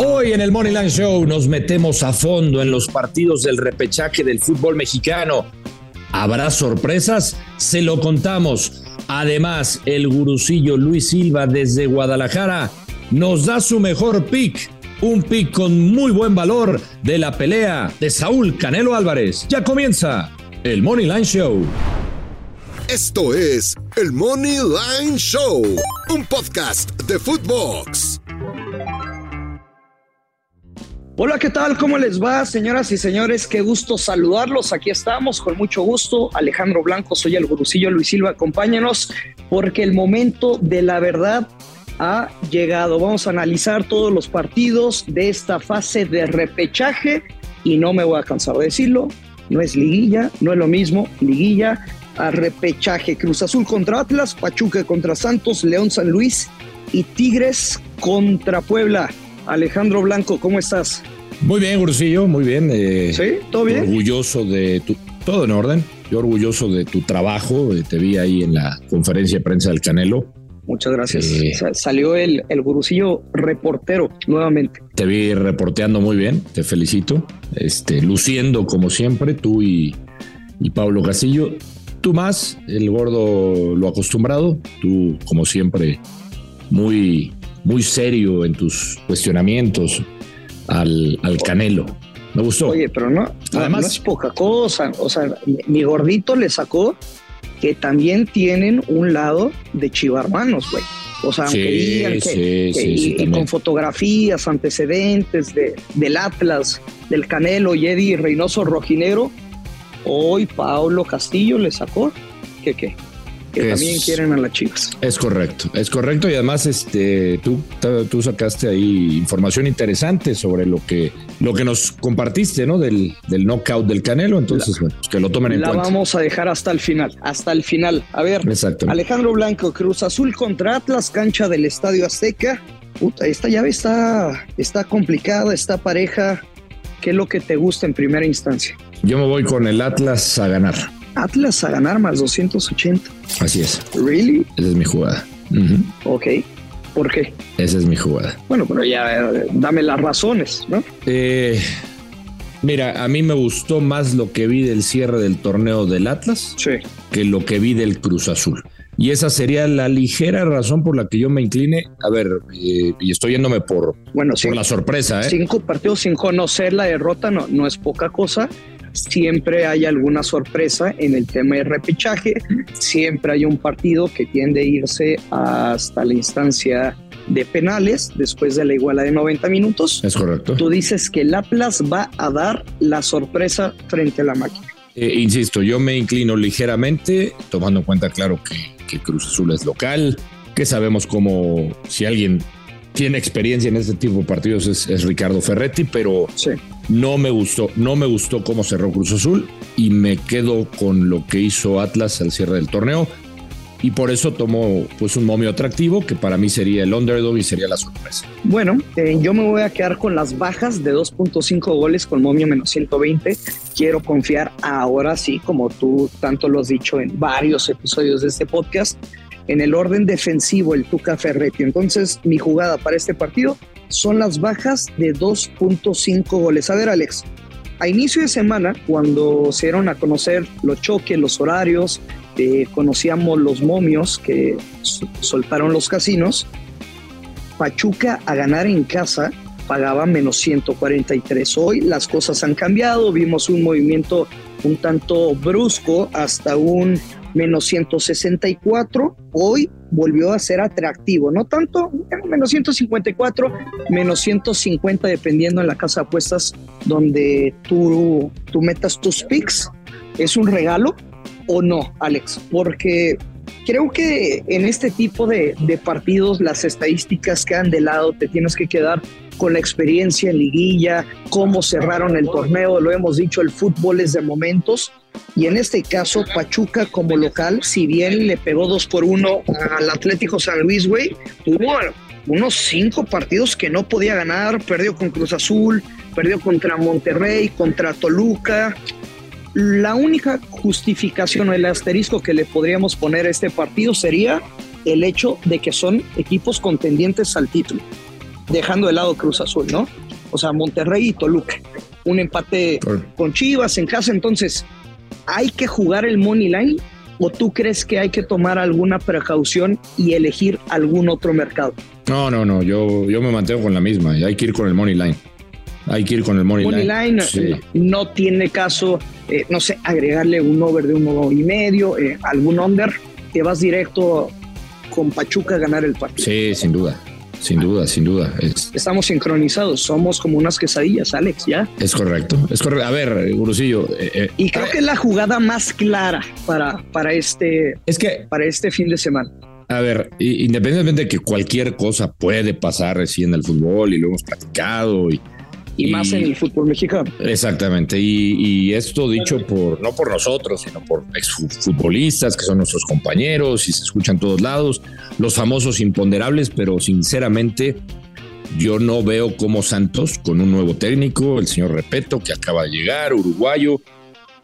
Hoy en el Moneyline Show nos metemos a fondo en los partidos del repechaje del fútbol mexicano. ¿Habrá sorpresas? Se lo contamos. Además, el gurucillo Luis Silva desde Guadalajara nos da su mejor pick. Un pick con muy buen valor de la pelea de Saúl Canelo Álvarez. Ya comienza el Moneyline Show. Esto es el Money Line Show, un podcast de Footbox. Hola, ¿qué tal? ¿Cómo les va, señoras y señores? Qué gusto saludarlos. Aquí estamos con mucho gusto. Alejandro Blanco, soy el gurucillo Luis Silva. Acompáñanos porque el momento de la verdad ha llegado. Vamos a analizar todos los partidos de esta fase de repechaje y no me voy a cansar de decirlo. No es liguilla, no es lo mismo. Liguilla a repechaje. Cruz Azul contra Atlas, Pachuca contra Santos, León San Luis y Tigres contra Puebla. Alejandro Blanco, ¿cómo estás? Muy bien, Gursillo, muy bien. Eh, ¿Sí? ¿Todo bien? Orgulloso de tu... Todo en orden. Yo orgulloso de tu trabajo. Eh, te vi ahí en la conferencia de prensa del Canelo. Muchas gracias. Eh, salió el, el gurucillo reportero nuevamente. Te vi reporteando muy bien, te felicito. Este, luciendo como siempre, tú y, y Pablo Castillo. Tú más, el gordo lo acostumbrado, tú como siempre muy muy serio en tus cuestionamientos al, Canelo. Me gustó. Oye, pero no, Además, no es poca cosa. O sea, mi gordito le sacó que también tienen un lado de chivarmanos, güey. O sea, aunque digan que, y, con fotografías, antecedentes de, del Atlas, del Canelo y Eddie Reynoso Rojinero, hoy Pablo Castillo le sacó que qué que también quieren a las chicas. Es correcto, es correcto y además este tú, tú sacaste ahí información interesante sobre lo que lo que nos compartiste, ¿no? Del, del knockout del Canelo, entonces bueno, pues que lo tomen en cuenta. La vamos a dejar hasta el final, hasta el final. A ver, Alejandro Blanco, Cruz Azul contra Atlas, cancha del Estadio Azteca. Puta, esta llave está, está complicada, está pareja. ¿Qué es lo que te gusta en primera instancia? Yo me voy con el Atlas a ganar. Atlas a ganar más 280. Así es. ¿Really? Esa es mi jugada. Ok. ¿Por qué? Esa es mi jugada. Bueno, pero ya dame las razones, ¿no? Eh, mira, a mí me gustó más lo que vi del cierre del torneo del Atlas que lo que vi del Cruz Azul. Y esa sería la ligera razón por la que yo me incline. A ver, eh, y estoy yéndome por, bueno, por la sorpresa. ¿eh? Cinco partidos sin conocer la derrota no, no es poca cosa siempre hay alguna sorpresa en el tema de repechaje, siempre hay un partido que tiende a irse hasta la instancia de penales después de la iguala de 90 minutos. Es correcto. Tú dices que el Atlas va a dar la sorpresa frente a la máquina. Eh, insisto, yo me inclino ligeramente, tomando en cuenta, claro, que, que Cruz Azul es local, que sabemos cómo si alguien tiene experiencia en este tipo de partidos es, Ricardo Ferretti, pero no me gustó, no me gustó cómo cerró Cruz Azul y me quedo con lo que hizo Atlas al cierre del torneo y por eso tomo pues un momio atractivo que para mí sería el underdog y sería la sorpresa. Bueno, eh, yo me voy a quedar con las bajas de 2.5 goles con momio menos 120. Quiero confiar ahora sí, como tú tanto lo has dicho en varios episodios de este podcast, en el orden defensivo el Tuca Ferretti. Entonces, mi jugada para este partido son las bajas de 2.5 goles. A ver, Alex, a inicio de semana, cuando se dieron a conocer los choques, los horarios, eh, conocíamos los momios que soltaron los casinos, Pachuca a ganar en casa pagaba menos 143. Hoy las cosas han cambiado, vimos un movimiento un tanto brusco hasta un menos 164, hoy volvió a ser atractivo, no tanto, menos 154, menos 150 dependiendo en la casa de apuestas donde tú, tú metas tus picks. ¿Es un regalo o no, Alex? Porque creo que en este tipo de, partidos las estadísticas quedan de lado, te tienes que quedar con la experiencia en liguilla, cómo cerraron el torneo, lo hemos dicho, el fútbol es de momentos y en este caso, Pachuca como local, si bien le pegó dos por uno al Atlético San Luis, güey, tuvo unos cinco partidos que no podía ganar, perdió con Cruz Azul, perdió contra Monterrey, contra Toluca. La única justificación o el asterisco que le podríamos poner a este partido sería el hecho de que son equipos contendientes al título. dejando de lado Cruz Azul, ¿no? O sea, Monterrey y Toluca. Un empate con Chivas en casa. Entonces, ¿hay que jugar el money line? ¿O tú crees que hay que tomar alguna precaución y elegir algún otro mercado? No, no, no. Yo, yo me mantengo con la misma. Hay que ir con el money line. Hay que ir con el money, money line. No tiene caso, eh, no sé, agregarle un over de uno y medio, eh, algún under, que vas directo con Pachuca a ganar el partido. Sí, sin duda. Sin duda, sin duda. Estamos sincronizados, somos como unas quesadillas, Alex, ¿ya? Es correcto, es correcto. A ver, Gurusillo. Eh, y creo que es la jugada más clara para, para, este, es que, para este fin de semana. A ver, independientemente de que cualquier cosa puede pasar recién el fútbol y lo hemos platicado y, y, más en el fútbol mexicano. Exactamente. Y, esto dicho por, no por nosotros, sino por exfutbolistas que son nuestros compañeros y se escuchan todos lados, los famosos imponderables, pero sinceramente yo no veo cómo Santos, con un nuevo técnico, el señor Repeto, que acaba de llegar, uruguayo,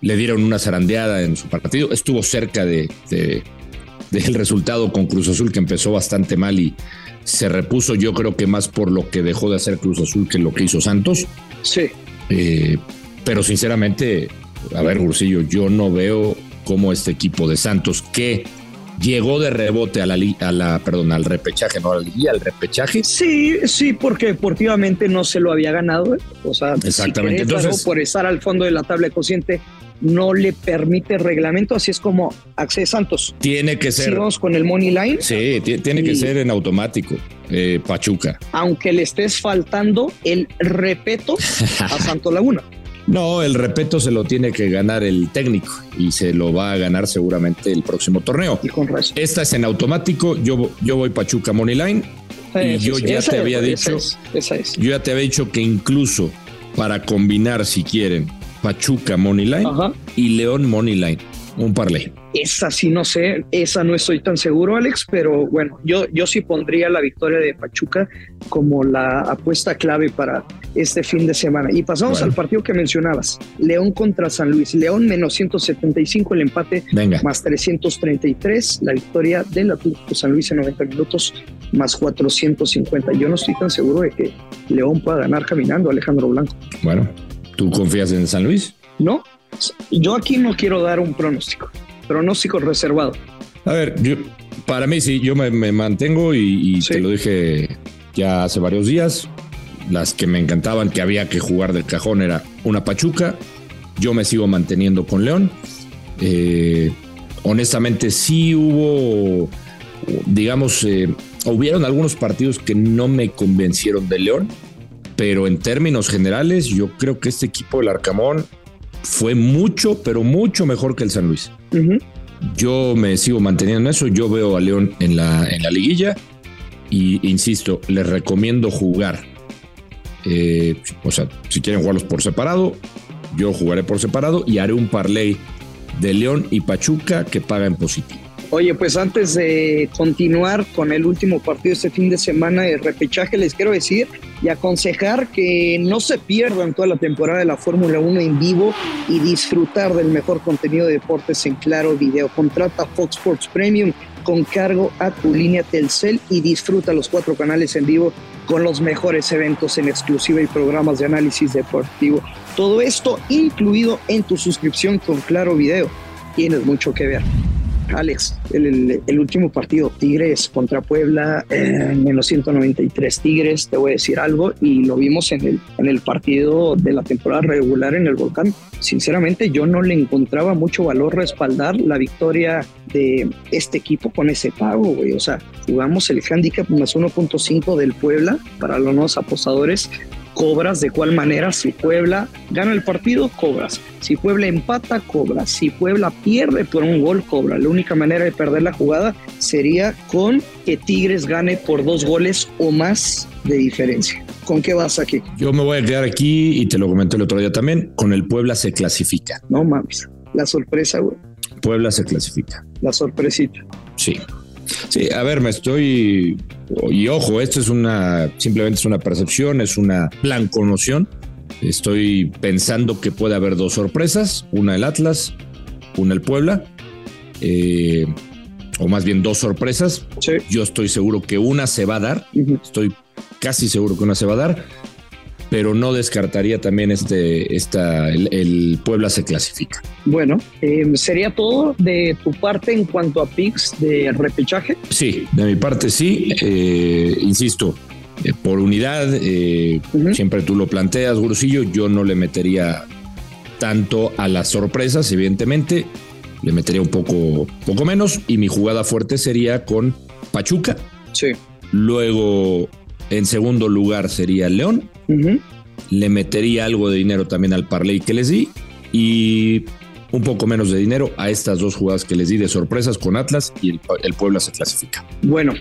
le dieron una zarandeada en su partido, estuvo cerca de, del resultado con Cruz Azul, que empezó bastante mal y se repuso yo creo que más por lo que dejó de hacer Cruz Azul que lo que hizo Santos. Sí. Eh, pero sinceramente, a ver, Gursillo, yo no veo cómo este equipo de Santos que llegó de rebote a la, a la perdón, al repechaje, no a la al repechaje. Sí, sí, porque deportivamente no se lo había ganado. ¿eh? O sea, exactamente. Entonces, por estar al fondo de la tabla de cociente no le permite reglamento, así es como Accede Santos. Tiene que ser. vamos con el money line. Sí, tiene que ser en automático. Eh, Pachuca. Aunque le estés faltando el repeto a Santo Laguna. No, el repeto se lo tiene que ganar el técnico y se lo va a ganar seguramente el próximo torneo. Y con Esta es en automático. Yo, yo voy Pachuca Money Line. y yo ya te había dicho. esa es. Yo ya te había dicho que incluso para combinar, si quieren, Pachuca Moneyline y León Moneyline, un parlay. Esa sí no sé, esa no estoy tan seguro, Alex, pero bueno, yo, yo sí pondría la victoria de Pachuca como la apuesta clave para este fin de semana. Y pasamos al partido que mencionabas, León contra San Luis. León menos 175 el empate, más 333 la victoria del Atlético San Luis en 90 minutos, más 450. Yo no estoy tan seguro de que León pueda ganar caminando, Alejandro Blanco. Bueno, ¿Tú confías en San Luis? No, yo aquí no quiero dar un pronóstico, pronóstico reservado. A ver, yo, para mí sí, yo me, mantengo y, te lo dije ya hace varios días. Las que me encantaban que había que jugar del cajón era una Pachuca. Yo me sigo manteniendo con León. Eh, honestamente, sí hubo, digamos, eh, hubieron algunos partidos que no me convencieron de León pero en términos generales yo creo que este equipo del Arcamón fue mucho, pero mucho mejor que el San Luis. Yo me sigo manteniendo en eso, yo veo a León en la, en la liguilla y insisto, les recomiendo jugar. Eh, o sea, si quieren jugarlos por separado, yo jugaré por separado y haré un parlay de León y Pachuca que paga en positivo. Oye, pues antes de continuar con el último partido este fin de semana de repechaje, les quiero decir y aconsejar que no se pierdan toda la temporada de la Fórmula 1 en vivo y disfrutar del mejor contenido de deportes en claro video. Contrata Fox Sports Premium con cargo a tu línea Telcel y disfruta los cuatro canales en vivo con los mejores eventos en exclusiva y programas de análisis deportivo. Todo esto incluido en tu suscripción con Claro Video. Tienes mucho que ver. Alex, el, último partido, Tigres contra Puebla, en los 193 Tigres, te voy a decir algo, y lo vimos en el, en el partido de la temporada regular en el Volcán. Sinceramente, yo no le encontraba mucho valor respaldar la victoria de este equipo con ese pago, güey. O sea, jugamos el handicap más 1.5 del Puebla para los nuevos apostadores cobras de cuál manera. Si Puebla gana el partido, cobras. Si Puebla empata, cobras. Si Puebla pierde por un gol, cobra. La única manera de perder la jugada sería con que Tigres gane por dos goles o más de diferencia. ¿Con qué vas aquí? Yo me voy a quedar aquí y te lo comenté el otro día también. Con el Puebla se clasifica. No mames. La sorpresa, güey. Puebla se clasifica. La sorpresita. Sí. Sí, a ver, me estoy. Y ojo, esto es una. Simplemente es una percepción, es una noción. Estoy pensando que puede haber dos sorpresas: una el Atlas, una el Puebla. Eh, o más bien dos sorpresas. Yo estoy seguro que una se va a dar. Estoy casi seguro que una se va a dar, pero no descartaría también este, esta, el, Puebla se clasifica. Bueno, eh, ¿sería todo de tu parte en cuanto a picks de repechaje? Sí, de mi parte sí, eh, insisto, eh, por unidad, siempre tú lo planteas, Gurusillo, yo no le metería tanto a las sorpresas, evidentemente, le metería un poco, poco menos y mi jugada fuerte sería con Pachuca. Sí. Luego, en segundo lugar sería León. Le metería algo de dinero también al parlay que les di y un poco menos de dinero a estas dos jugadas que les di de sorpresas con Atlas y el, el Puebla se clasifica. Bueno,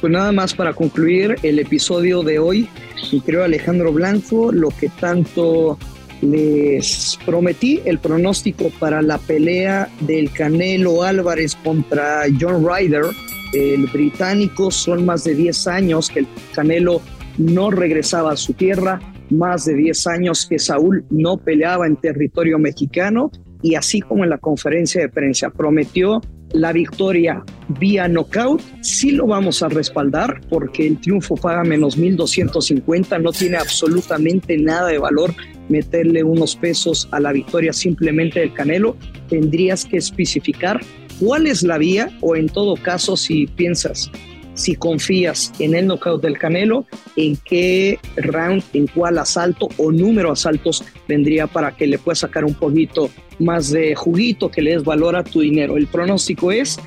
pues nada más para concluir el episodio de hoy, y creo Alejandro Blanco, lo que tanto les prometí el pronóstico para la pelea del Canelo Álvarez contra John Ryder, el británico. Son más de 10 años que el Canelo no regresaba a su tierra, más de 10 años que Saúl no peleaba en territorio mexicano y así como en la conferencia de prensa prometió la victoria vía knockout, sí lo vamos a respaldar porque el triunfo paga menos 1250, no tiene absolutamente nada de valor meterle unos pesos a la victoria simplemente del Canelo, tendrías que especificar cuál es la vía o en todo caso si piensas, si confías en el knockout del Canelo, en qué round, en cuál asalto o número de asaltos vendría para que le puedas sacar un poquito más de juguito, que le des valor a tu dinero. El pronóstico es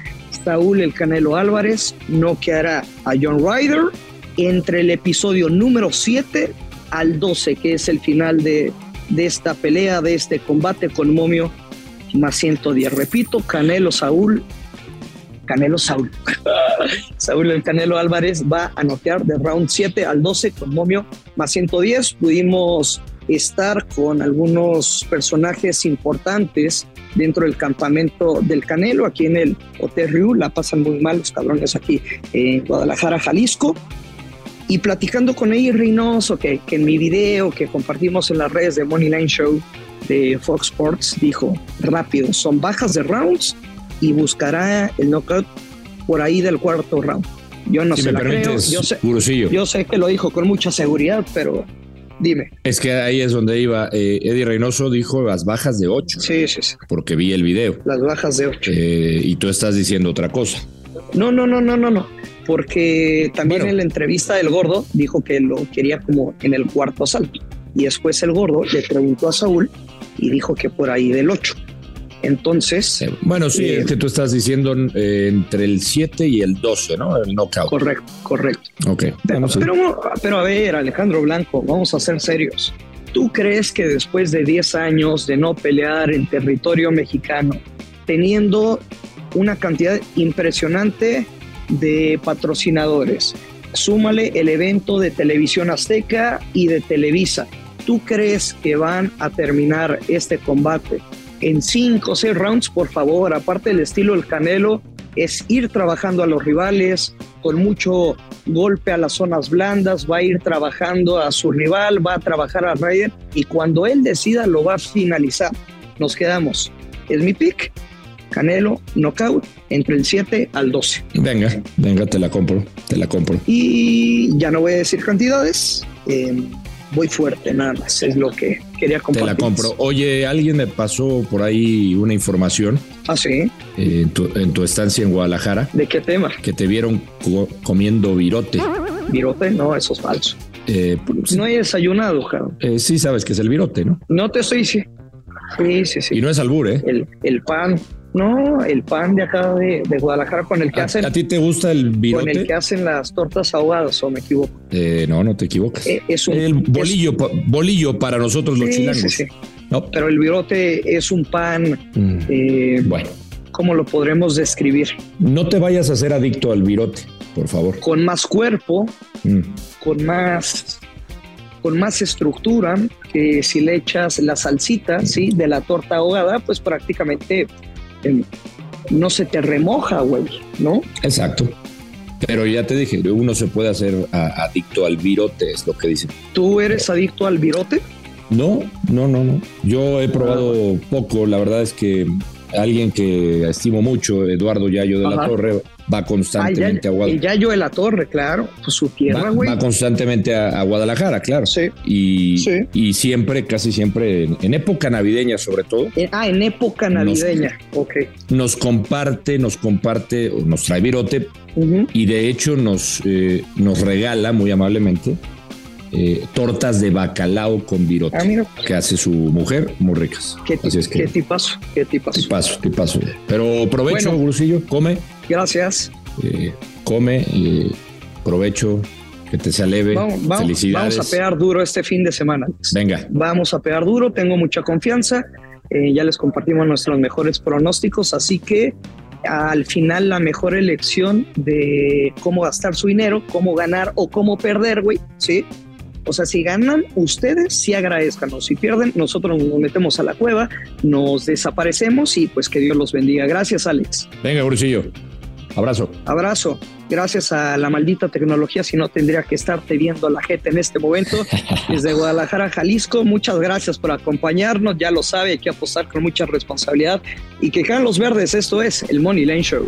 Saúl el Canelo Álvarez no quedará a John Ryder entre el episodio número 7 al 12, que es el final de, de esta pelea, de este combate con Momio más 110. Repito, Canelo Saúl, Canelo Saúl, Saúl el Canelo Álvarez va a noquear de round 7 al 12 con Momio más 110. Pudimos estar con algunos personajes importantes dentro del campamento del Canelo, aquí en el Hotel Riu, la pasan muy mal los cabrones aquí en Guadalajara, Jalisco. Y platicando con ella Reynoso, que, que en mi video que compartimos en las redes de Money Line Show de Fox Sports, dijo rápido, son bajas de rounds y buscará el knockout por ahí del cuarto round. Yo no sé la creo. Yo sé, yo sé que lo dijo con mucha seguridad, pero dime. Es que ahí es donde iba. Eh, Eddie Reynoso dijo las bajas de ocho. Sí, sí, sí. Porque vi el video. Las bajas de ocho. Eh, y tú estás diciendo otra cosa. No, no, no, no, no, no porque también en la entrevista del gordo dijo que lo quería como en el cuarto asalto. Y después el gordo le preguntó a Saúl y dijo que por ahí del 8. Entonces. bueno, sí, eh, es que tú estás diciendo eh, entre el 7 y el 12, ¿no? El knockout. Correcto, correcto. Ok. Pero, pero, pero, a ver, Alejandro Blanco, vamos a ser serios. ¿Tú crees que después de 10 años de no pelear en territorio mexicano, teniendo una cantidad impresionante de patrocinadores. Súmale el evento de Televisión Azteca y de Televisa. ¿Tú crees que van a terminar este combate en cinco o seis rounds? Por favor, aparte del estilo del Canelo, es ir trabajando a los rivales con mucho golpe a las zonas blandas, va a ir trabajando a su rival, va a trabajar a Ryder y cuando él decida lo va a finalizar. Nos quedamos. Es mi pick Canelo, knockout, entre el 7 al 12. Venga, venga, te la compro, te la compro. Y ya no voy a decir cantidades, eh, voy fuerte nada más, es lo que quería compartir. Te la compro. Oye, alguien me pasó por ahí una información. Ah, sí. Eh, en, tu, estancia en Guadalajara. ¿De qué tema? Que te vieron comiendo virote. ¿Virote? No, eso es falso. Eh, pues, no he desayunado, cabrón. sí sabes que es el virote, ¿no? No te estoy sí. Sí, sí, sí. Y no es albur, ¿eh? El, el pan, no, el pan de acá de, Guadalajara con el que hacen. ¿A ti te gusta el virote? Con el que hacen las tortas ahogadas, o me equivoco. Eh, no, no te equivocas. Eh, es un, el bolillo, bolillo para nosotros los chilangos. Sí, No. Pero el virote es un pan. Mm, eh, bueno. ¿Cómo lo podremos describir? No te vayas a ser adicto al virote, por favor. Con más cuerpo, mm. con más con más estructura, que si le echas la salsita, ¿sí? De la torta ahogada, pues prácticamente no se te remoja, güey, ¿no? Exacto. Pero ya te dije, uno se puede hacer adicto al virote, es lo que dicen. ¿Tú eres adicto al virote? No, no, no, no. Yo he probado poco, la verdad es que alguien que estimo mucho, Eduardo Yayo de la Torre, va constantemente a Guadalajara. Y ya yo de la Torre, claro, pues su tierra, güey. Va, constantemente a, Guadalajara, claro. Sí. Y, y siempre, casi siempre, en, época navideña sobre todo. Eh, ah, en época navideña, ok. Nos comparte, nos comparte, nos trae virote y de hecho nos, eh, nos regala muy amablemente eh, tortas de bacalao con virote ah, que hace su mujer, muy ricas. Qué, Así es que, qué tipazo, qué tipazo. Tipazo, tipazo. Pero provecho, bueno, come. Gracias. Eh, come, y provecho, que te sea leve. Felicidades. Vamos a pegar duro este fin de semana. Venga. Vamos a pegar duro, tengo mucha confianza. Eh, ya les compartimos nuestros mejores pronósticos, así que al final la mejor elección de cómo gastar su dinero, cómo ganar o cómo perder, güey, ¿sí? O sea, si ganan ustedes, sí agradezcanos. Si pierden, nosotros nos metemos a la cueva, nos desaparecemos y pues que Dios los bendiga. Gracias, Alex. Venga, Brucillo. Abrazo. Abrazo. Gracias a la maldita tecnología, si no tendría que estarte viendo la gente en este momento. Desde Guadalajara, Jalisco, muchas gracias por acompañarnos. Ya lo sabe, hay que apostar con mucha responsabilidad y que caen los verdes. Esto es el Money Lane Show.